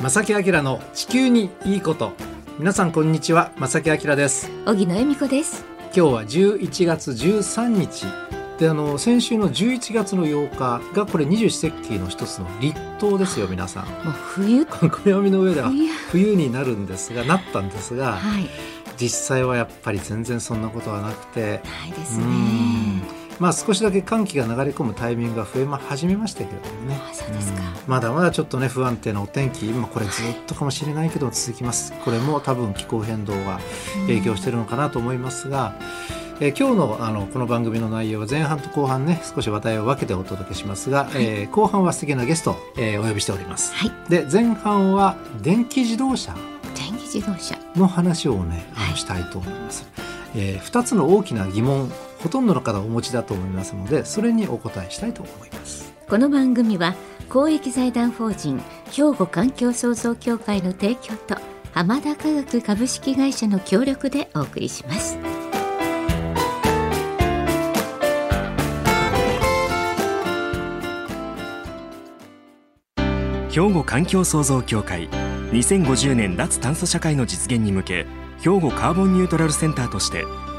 正木明の地球にいいこと。皆さんこんにちは正木明です。荻野恵美子です。今日は11月13日。であの先週の11月の8日がこれ二十四節気の一つの立冬ですよ皆さん。もう冬。暦の上では冬。になるんですがなったんですが、はい、実際はやっぱり全然そんなことはなくて。ないですねまあ少しだけ寒気が流れ込むタイミングが増え始めましたけれどもね。そうですか、まだまだちょっとね不安定なお天気今これずっとかもしれないけど続きます。これも多分気候変動が影響してるのかなと思いますが、えー、今日のあのこの番組の内容は前半と後半ね少し話題を分けてお届けしますが、はい、えー、後半は素敵なゲストを、えー、お呼びしております。はい、で前半は電気自動車。電気自動車。の話をねあのしたいと思います。はい、えー、2つの大きな疑問ほとんどの方お持ちだと思いますのでそれにお答えしたいと思います。この番組は公益財団法人兵庫環境創造協会の提供と浜田科学株式会社の協力でお送りします。兵庫環境創造協会2050年脱炭素社会の実現に向け兵庫カーボンニュートラルセンターとして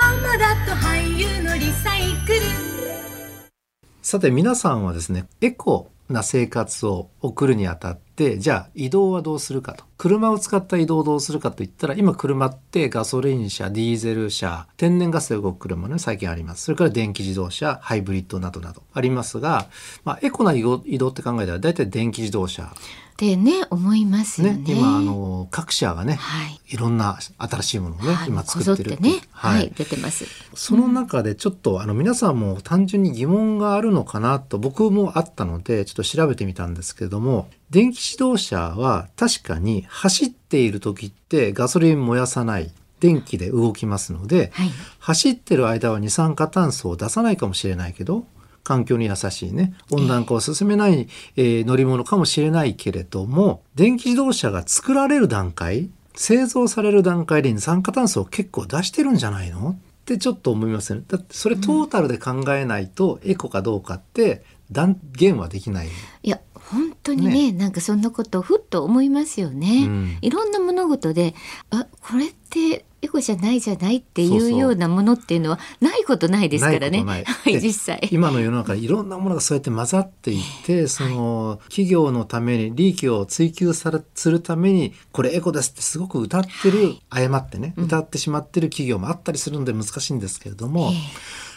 浜田と俳優のリサイクル。さて皆さんはですねエコな生活を送るにあたってじゃあ移動はどうするかと。車を使った移動をどうするかといったら今車ってガソリン車ディーゼル車天然ガスで動く車ね最近あります。それから電気自動車ハイブリッドなどなど。ありますが、まあ、エコな移動って考えたら大体電気自動車。ってね思いますよね。ね今あの各社がね、はい、いろんな新しいものをね、はい、今作ってるって。ね、はい、はい、出てます。その中でちょっと、あの皆さんも単純に疑問があるのかなと僕もあったのでちょっと調べてみたんですけれども、電気自動車は確かに走っている時ってガソリン燃やさない。電気で動きますので、はい、走ってる間は二酸化炭素を出さないかもしれないけど環境に優しいね温暖化を進めない、えー、乗り物かもしれないけれども電気自動車が作られる段階製造される段階で二酸化炭素を結構出してるんじゃないの？ってちょっと思いますね。だってそれトータルで考えないとエコかどうかって断言はできない。いや本当にね、ね、なんかそんなことふっと思いますよね。うん、いろんな物事であこれってエゴじゃないじゃないっていうようなものっていうのはないことないですからね。はい、実際。今の世の中いろんなものがそうやって混ざっていて、その企業のために利益を追求されするためにこれエコですってすごく歌ってる、はい、誤ってね、歌ってしまってる企業もあったりするので難しいんですけれども、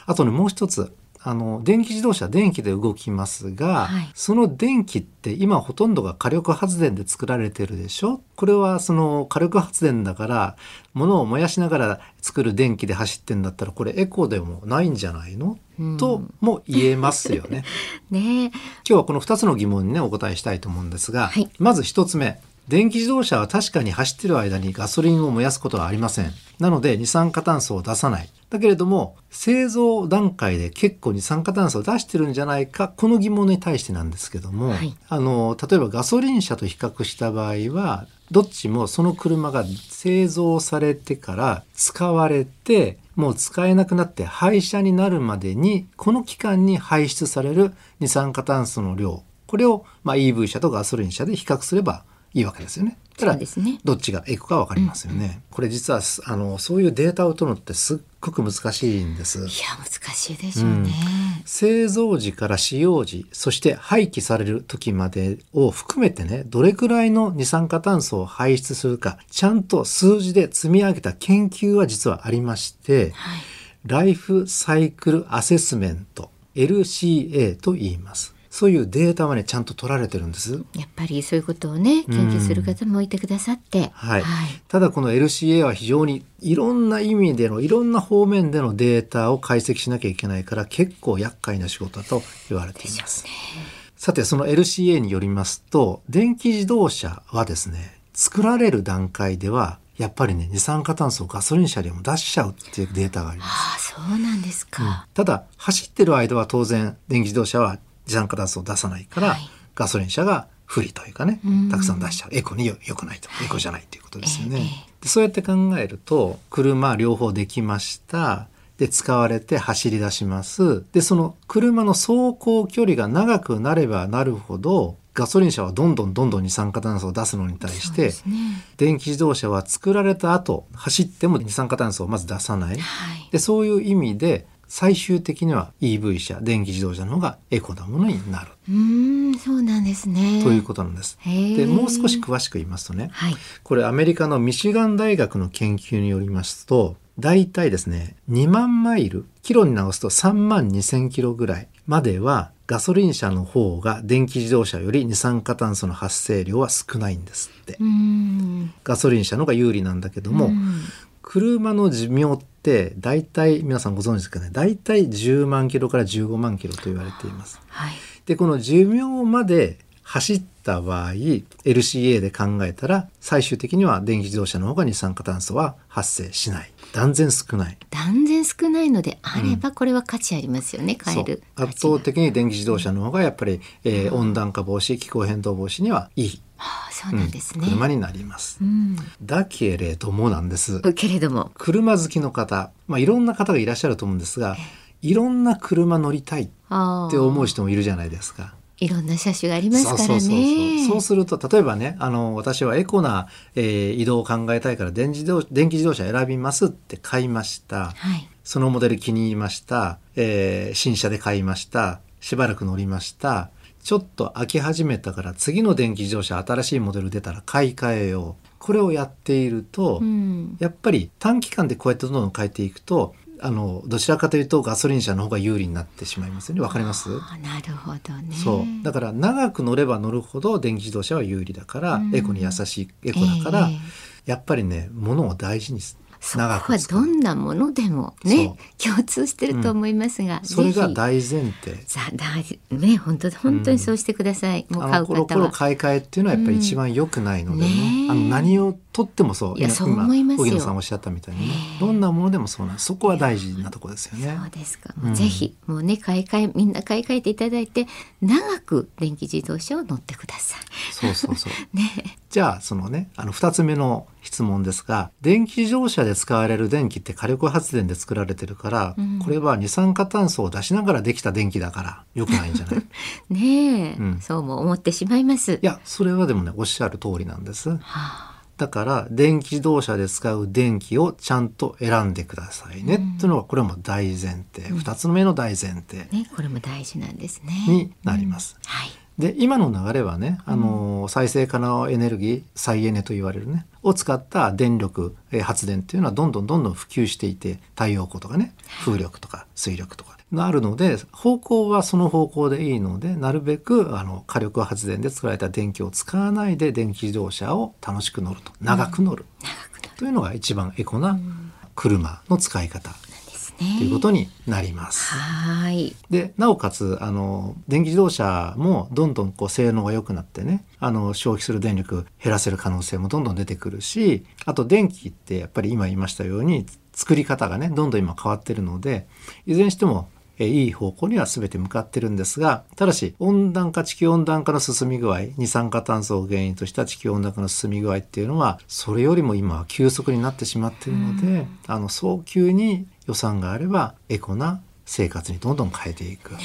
あとねもう一つあの電気自動車電気で動きますが、はい、その電気って今ほとんどが火力発電で作られてるでしょ？これはその火力発電だから物を燃やしながら作る電気で走ってんだったらこれエコでもないんじゃないの、うん、とも言えますよね。ね今日はこの2つの疑問にねお答えしたいと思うんですが、はい、まず1つ目。電気自動車は確かに走ってる間にガソリンを燃やすことはありません。なので二酸化炭素を出さない。だけれども製造段階で結構二酸化炭素を出してるんじゃないかこの疑問に対してなんですけども、はい、あの例えばガソリン車と比較した場合はどっちもその車が製造されてから使われてもう使えなくなって廃車になるまでにこの期間に排出される二酸化炭素の量。これを、まあ、EV 車とガソリン車で比較すればいいわけですよね。たら、ね、どっちがエコかわかりますよね。うん、これ実はあのそういうデータを取るのってすっごく難しいんです。いや難しいでしょうね、うん、製造時から使用時そして廃棄される時までを含めてねどれくらいの二酸化炭素を排出するかちゃんと数字で積み上げた研究は実はありまして、はい、ライフサイクルアセスメント LCA と言います。そういうデータはねちゃんと取られてるんです。やっぱりそういうことをね研究する方もいてくださって、はい、はい、ただこの LCA は非常にいろんな意味でのいろんな方面でのデータを解析しなきゃいけないから結構厄介な仕事だと言われています、ね、さてその LCA によりますと電気自動車はですね作られる段階ではやっぱりね二酸化炭素をガソリン車でも出しちゃうっていうデータがあります。あそうなんですか、うん、ただ走ってる間は当然電気自動車は二酸化炭素を出さないから、はい、ガソリン車が不利というかねたくさん出しちゃう。エコによくないと、はい、エコじゃないということですよね。えー、そうやって考えると車両方できました。で使われて走り出します。でその車の走行距離が長くなればなるほどガソリン車はどんどんどんどん二酸化炭素を出すのに対して、ね、電気自動車は作られた後走っても二酸化炭素をまず出さない、はい、でそういう意味で最終的には EV 車電気自動車の方がエコなものになる。うんそうなんですね。ということなんです。でもう少し詳しく言いますとね、はい、これアメリカのミシガン大学の研究によりますと大体ですね2万マイルキロに直すと3万2,000キロぐらいまではガソリン車の方が電気自動車より二酸化炭素の発生量は少ないんですってガソリン車の方が有利なんだけども車の寿命って大体皆さんご存知ですかね？大体10万キロから15万キロと言われています。はい、でこの寿命まで走った場合 LCA で考えたら最終的には電気自動車の方が二酸化炭素は発生しない。断然少ない。断然少ないのであればこれは価値ありますよね、う。ん、変える圧倒的に電気自動車の方がやっぱり、えー、温暖化防止気候変動防止にはいい。はあ、そうなんですね、うん、車になります、うん、だけれどもなんです。けれども。車好きの方まあいろんな方がいらっしゃると思うんですがいろんな車乗りたいって思う人もいるじゃないですかいろんな車種がありますからね。そうすると例えばねあの私はエコな、えー、移動を考えたいから電自動電気自動車選びますって買いました、はい、そのモデル気に入りました、えー、新車で買いました。しばらく乗りました。ちょっと飽き始めたから次の電気自動車新しいモデル出たら買い替えよう。これをやっていると、うん、やっぱり短期間でこうやってどんどん変えていくとあのどちらかというとガソリン車の方が有利になってしまいますよね。わかります？なるほどね。そう。だから長く乗れば乗るほど電気自動車は有利だから、うん、エコに優しいエコだから、えー、やっぱりね物を大事にそこはどんなものでもね共通してると思いますが、うん、それが大前提。大ね本当本当にそうしてください、うん、もう買う方は。コロコロ買い替えっていうのはやっぱり一番良くないのでね。うんね、あの何をとってもそういやそう思います荻野さんおっしゃったみたいにね、どんなものでもそうなんそこは大事なとこですよね。そうですか。もうぜひ、もうね買い替えみんな買い替えていただいて長く電気自動車を乗ってください。そうそうそう。ねじゃあそのねあの2つ目の質問ですが電気自動車で使われる電気って火力発電で作られてるから、うん、これは二酸化炭素を出しながらできた電気だからよくないんじゃない？ねえ、うん、そうも思ってしまいます。いやそれはでもねおっしゃる通りなんです、はあ、だから電気自動車で使う電気をちゃんと選んでくださいね、うん、というのはこれも大前提、うん、2つ目の大前提、ね、これも大事なんですね。になります、はいで今の流れはねあの、再生可能エネルギー再エネと言われるねを使った電力、え発電っていうのはどんどんどんどん普及していて太陽光とかね風力とか水力とかがあるので方向はその方向でいいのでなるべくあの火力発電で作られた電気を使わないで電気自動車を楽しく乗ると。長く乗る、うん、というのが一番エコな車の使い方ということになります。はいでなおかつあの電気自動車もどんどんこう性能が良くなってねあの消費する電力減らせる可能性もどんどん出てくるしあと電気ってやっぱり今言いましたように作り方がねどんどん今変わってるのでいずれにしてもいい方向には全て向かってるんですがただし温暖化地球温暖化の進み具合二酸化炭素を原因とした地球温暖化の進み具合っていうのはそれよりも今は急速になってしまっているのであの早急に予算があればエコな生活にどんどん変えていく。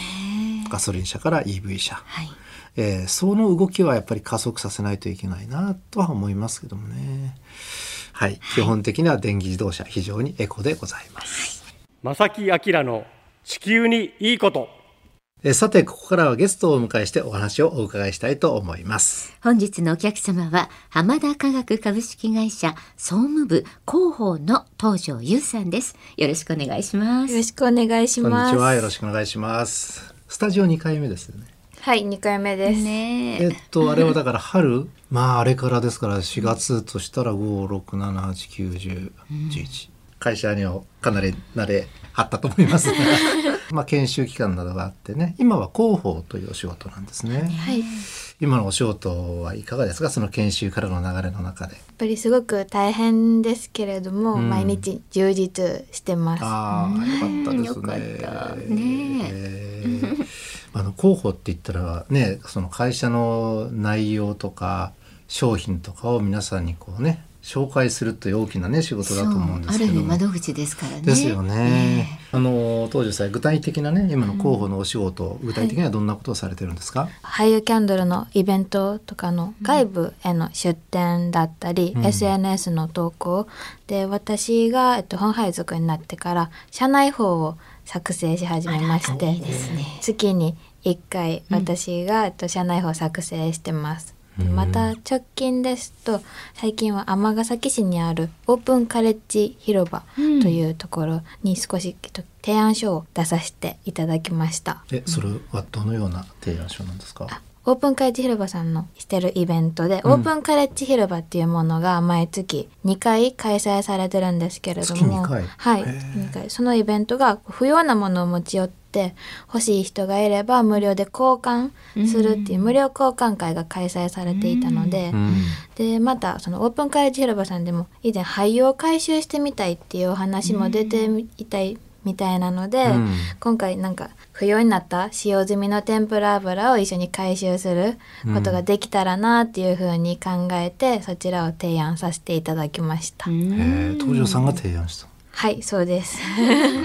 ガソリン車から EV 車、はい、えー、その動きはやっぱり加速させないといけないなとは思いますけどもね。はい、基本的には電気自動車非常にエコでございます。正木明の地球にいいこと。えさて、ここからはゲストをお迎えしてお話をお伺いしたいと思います。本日のお客様は、浜田科学株式会社総務部広報の東條優さんです。よろしくお願いします。よろしくお願いします。こんにちは。よろしくお願いします。スタジオ2回目ですよね。はい、2回目です。ね、えっと、あれはだから春、まああれからですから4月としたら5、6、7、8、9、10、11。会社にはかなり慣れはったと思います、まあ、研修期間などがあってね今は広報というお仕事なんですね。はい今のお仕事はいかがですか？その研修からの流れの中で。やっぱりすごく大変ですけれども、うん、毎日充実してます。ああ、よかったですね。ねあの広報って言ったらね、その会社の内容とか商品とかを皆さんにこうね紹介するという大きなね仕事だと思うんですけどある意味窓口ですからね。ですよね。あの当時さ具体的なね今の候補のお仕事、うん、具体的にはどんなことをされてるんですか、はい、俳優キャンドルのイベントとかの外部への出展だったり、うん、SNS の投稿で私が、えっと、本配属になってから社内法を作成し始めまして、ね、月に1回私が、えっと、社内法を作成してます。また直近ですと最近は尼崎市にあるオープンカレッジ広場というところに少し提案書を出させていただきました。えそれはどのような提案書なんですか？オープンカレッジ広場さんのしてるイベントで、うん、オープンカレッジ広場っていうものが毎月2回開催されてるんですけれども、はい、2回。そのイベントが不要なものを持ち寄って欲しい人がいれば無料で交換するっていう無料交換会が開催されていたので、うん、でまたそのオープンカレッジ広場さんでも以前廃油を回収してみたいっていうお話も出ていたいみたいなので、うん、今回なんか不要になった使用済みの天ぷら油を一緒に回収することができたらなっていうふうに考えて、そちらを提案させていただきました。東條さんが提案した。はいそうです。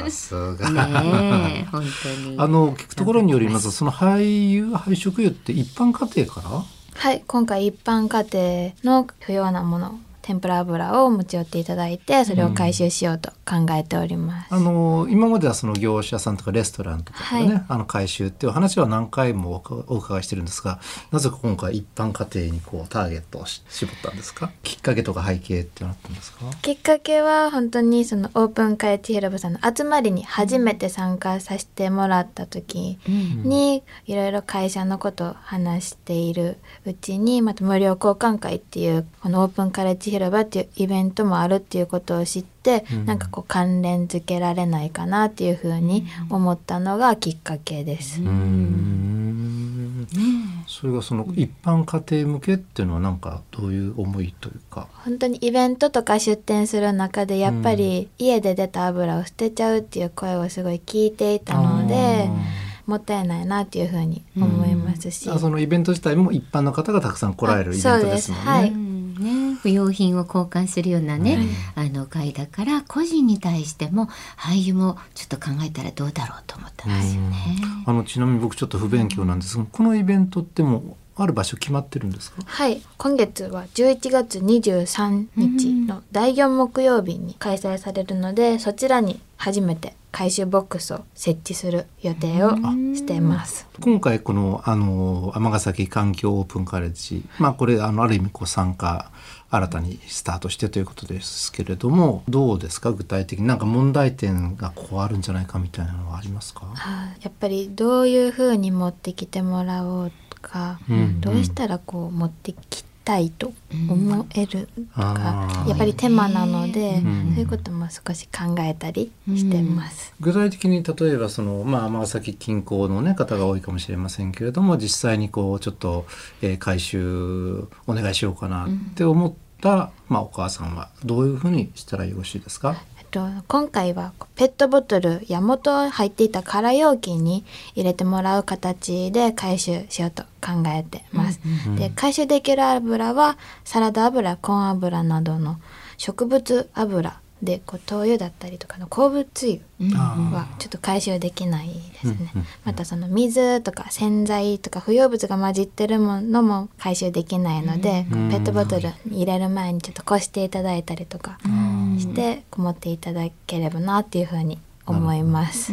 さすが。ね本当に。あの聞くところによりますとその廃油廃食油って一般家庭から？はい今回一般家庭の不要なもの天ぷら油を持ち寄っていただいてそれを回収しようと考えております、うん、あの今まではその業者さんとかレストランとかね、はい、あの回収っていう話は何回もお伺いしてるんですがなぜか今回一般家庭にこうターゲットを絞ったんですか？きっかけとか背景ってなったんですか？きっかけは本当にそのオープンカレッジ広場さんの集まりに初めて参加させてもらった時に、いろいろ会社のことを話しているうちにまた無料交換会っていうこのオープンカレッジ広場っていうイベントもあるっていうことを知って、うん、なんかこう関連づけられないかなっていうふうに思ったのがきっかけです。それがその一般家庭向けっていうのはなんかどういう思いというか？本当にイベントとか出店する中でやっぱり家で出た油を捨てちゃうっていう声をすごい聞いていたので。もったいないなっていうふうに思いますし、うん、そのイベント自体も一般の方がたくさん来られるイベントですもんね。はい。ね、不用品を交換するようなね、うん、あの会だから個人に対しても俳優もちょっと考えたらどうだろうと思ったんですよね。あのちなみに僕ちょっと不勉強なんですが、このイベントってもある場所決まってるんですか？はい。今月は11月23日の第4木曜日に開催されるので、そちらに初めて回収ボックスを設置する予定をしています。今回このあの尼崎環境オープンカレッジ、まあこれあのある意味こう参加新たにスタートしてということですけれどもどうですか？具体的に。なんか問題点がこうあるんじゃないかみたいなのはありますか、はあ、やっぱりどういうふうに持ってきてもらおうとか、うんうん、どうしたらこう持ってきたいと思えるとか、うん、やっぱり手間なので、うん、そういうことも少し考えたりしてます。具体的に例えばそのまあ尼崎近郊のね方が多いかもしれませんけれども実際にこうちょっと、えー、回収お願いしようかなって思った、まあお母さんはどういうふうにしたらよろしいですか？と今回はペットボトルや元入っていた空容器に入れてもらう形で回収しようと考えてます。うんうん、で回収できる油はサラダ油コーン油などの植物油でこう灯油だったりとかの鉱物油はちょっと回収できないですね。またその水とか洗剤とか不要物が混じってるものも回収できないので、ペットボトルに入れる前にちょっとこしていただいたりとかしてこもっていただければなっていうふうに思います。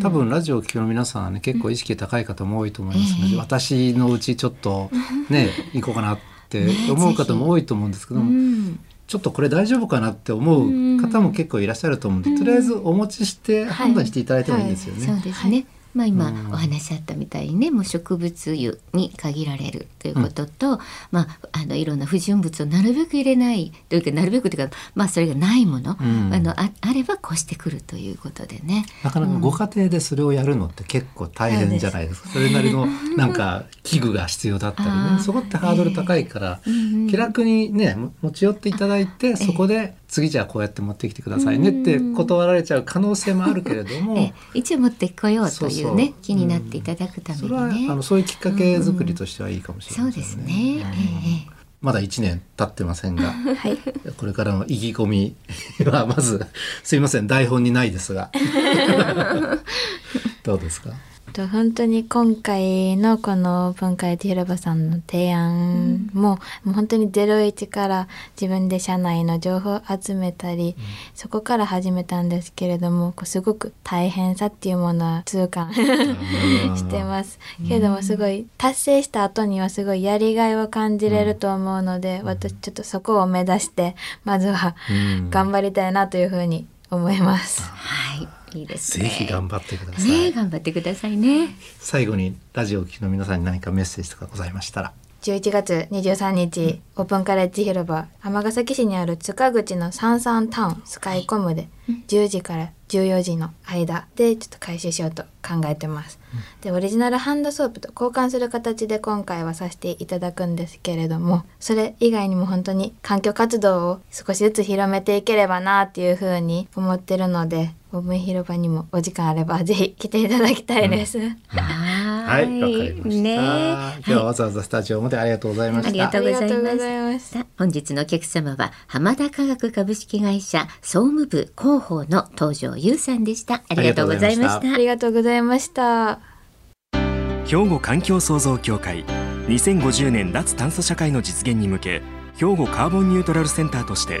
多分ラジオを聴くの皆さんはね結構意識高い方も多いと思いますので、私のうちちょっと ね行こうかなって思う方も多いと思うんですけども、ちょっとこれ大丈夫かなって思う方も結構いらっしゃると思うんで、とりあえずお持ちして判断していただいてもいいですよね。はい。はい、そうですね。まあ、今お話あったみたいにね、もう植物油に限られるということと、うん、まあ、あのいろんな不純物をなるべく入れないというかなるべくというか、まあ、それがないもの、うん、あのああれば越してくるということでね。なかなかご家庭でそれをやるのって結構大変じゃないですか、それなりのなんか器具が必要だったりね。そこってハードル高いから、えー、気楽にね持ち寄っていただいてそこで次じゃあこうやって持ってきてくださいねって断られちゃう可能性もあるけれども、一応持ってこようというね気になっていただくためにね、あのそういうきっかけ作りとしてはいいかもしれないですね。そうですね、えーまだ1年経ってませんが、はい、これからの意気込み はまずすいません。台本にないですが。どうですか？と本当に今回のこの文化ティ広場さんの提案も,、もう本当に01から自分で社内の情報を集めたり、うん、そこから始めたんですけれどもこうすごく大変さっていうものは痛感 してます。けれどもすごい達成した後にはすごいやりがいを感じれると思うので、うん、私ちょっとそこを目指してまずは頑張りたいなというふうに思います。はいいいですね。ぜひ頑張ってください。ね、頑張ってくださいね。最後にラジオを聴きの皆さんに何かメッセージとかございましたら。11月23日、オープンカレッジ広場尼崎市にある塚口のサンサンタウンスカイコムで10時から14時の間でちょっと回収しようと考えてます。でオリジナルハンドソープと交換する形で今回はさせていただくんですけれどもそれ以外にも本当に環境活動を少しずつ広めていければなっていうふうに思ってるのでオープン広場にもお時間あればぜひ来ていただきたいです。うん、はい、わかりました。ね、今日はわざわざスタジオまでありがとうございました。ありがとうございました。本日のお客様は浜田科学株式会社総務部広報の東條優さんでした。ありがとうございました。ありがとうございました。兵庫環境創造協会2050年脱炭素社会の実現に向け兵庫カーボンニュートラルセンターとして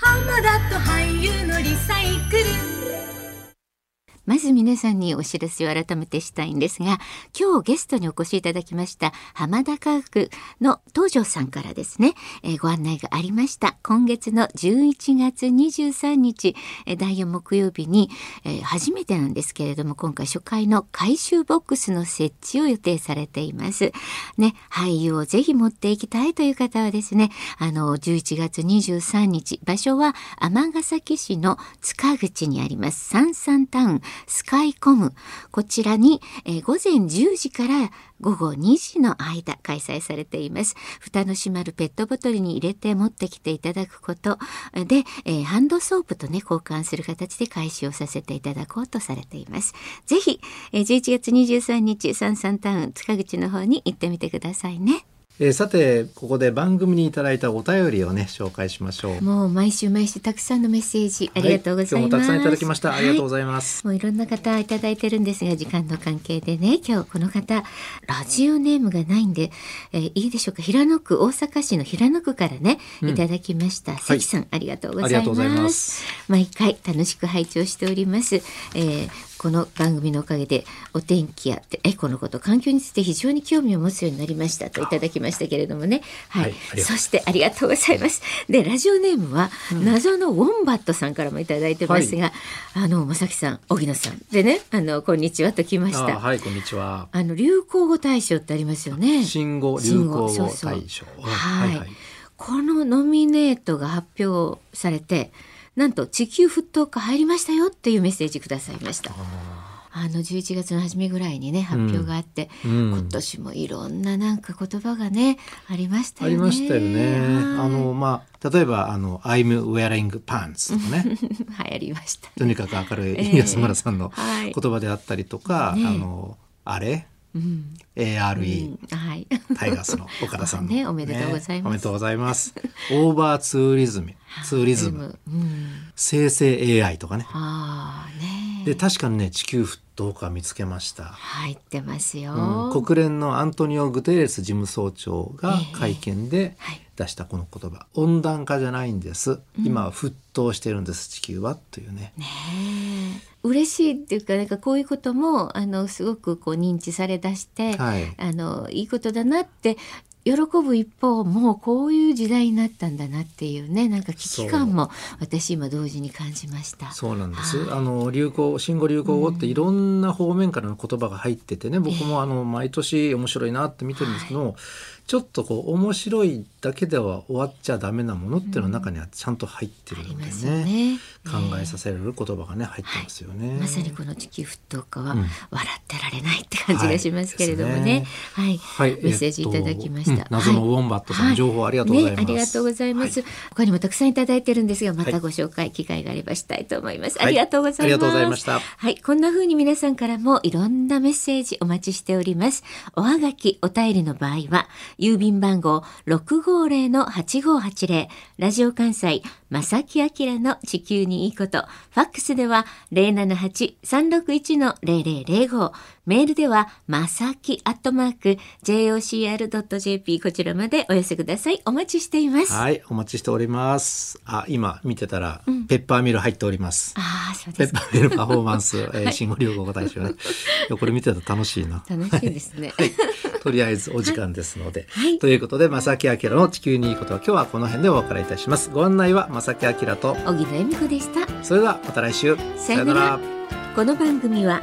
浜田と俳優のリサイクルまず皆さんにお知らせを改めてしたいんですが、今日ゲストにお越しいただきました浜田科学の東條さんからですね、えー、ご案内がありました。今月の11月23日、えー、第4木曜日に、えー、初めてなんですけれども、今回初回の回収ボックスの設置を予定されています。ね、俳優をぜひ持っていきたいという方はですね、あの、11月23日、場所は尼崎市の塚口にあります、サンサンタウンスカイコム。こちらに、えー、午前10時から午後2時の間開催されています。蓋の閉まるペットボトルに入れて持ってきていただくこと。で、えー、ハンドソープとね交換する形で開始をさせていただこうとされています。ぜひ、えー、11月23日サンサンタウン塚口の方に行ってみてくださいね。えー、さてここで番組にいただいたお便りをね紹介しましょう。もう毎週毎週たくさんのメッセージありがとうございます、はい、今日もたくさんいただきました、ありがとうございます、もういろんな方いただいてるんですが時間の関係でね今日この方ラジオネームがないんで、えー、いいでしょうか？平野区大阪市の平野区からね、いただきました。関さん、はい、ありがとうございます。毎回楽しく拝聴しております、えー、この番組のおかげでお天気やエコのこと環境について非常に興味を持つようになりましたといただきましたけれどもね。はい、はい、そしてありがとうございます。でラジオネームは、謎のウォンバットさんからもいただいてますが、はい、あの正木さん荻野さんでねあのこんにちはときました。はいこんにちは。あの流行語大賞ってありますよね。新語流行語大賞。はい、はい、このノミネートが発表されてなんと地球沸騰化入りましたよっていうメッセージくださいました。あの11月の初めぐらいにね発表があって、うん、今年もいろんななんか言葉がねありましたよね。ありましたよね。あのまあ例えばあの I'm wearing pants とかね。流行りました、ね、とにかく明るい安村さんの言葉であったりとか、ね、あのあれ？うん、ARE、うん、はい、タイガースの岡田さん ね、おめでとうございます、ね、おめでとうございます。オーバーツーリズム、ツーリズム、うん、生成 AI とかね。あねで確かにね地球沸騰化見つけました。入ってますよ、うん、国連のアントニオ・グテーレス事務総長が会見で出したこの言葉、えーはい、温暖化じゃないんです、今は沸騰してるんです地球はというね。ね嬉しいっていうかなんかこういうこともあのすごくこう認知されだして、はい、あのいいことだなって喜ぶ一方もうこういう時代になったんだなっていうねなんか危機感も私今同時に感じました。そうなんです、あの流行新語・流行語っていろんな方面からの言葉が入っててね、うん、僕もあの毎年面白いなって見てるんですけど、はいちょっとこう面白いだけでは終わっちゃダメなものっていうのの中にはちゃんと入ってるのでねね、考えさせられる言葉がね入ってますよね、はい、まさにこの地球沸騰化は笑ってられないって感じがしますけれどもね、はい、ね。はい、メッセージいただきました、えっとうん、謎のウォンバットさん、情報ありがとうございます、ね、ありがとうございます、他にもたくさんいただいてるんですがまたご紹介機会があればしたいと思います、ありがとうございます。はい。こんな風に皆さんからもいろんなメッセージお待ちしております。おはがきお便りの場合は郵便番号650-8580ラジオ関西正木明の地球にいいこと。ファックスでは078-361-0005。メールでは、まさきアットマーク、jocr.jp こちらまでお寄せください。お待ちしています。はい、お待ちしております。あ、今見てたら、うん、ペッパーミル入っております。ああ、そうですペッパーミルパフォーマンス、えー、新語・流行語大賞、ね。これ見てたら楽しいな。楽しいですね。はい。とりあえずお時間ですので。はい、ということで、正木明の地球にいいことは今日はこの辺でお別れいたします。ご案内は正木明と小木野恵美子でしたそれではまた来週さよならこの番組は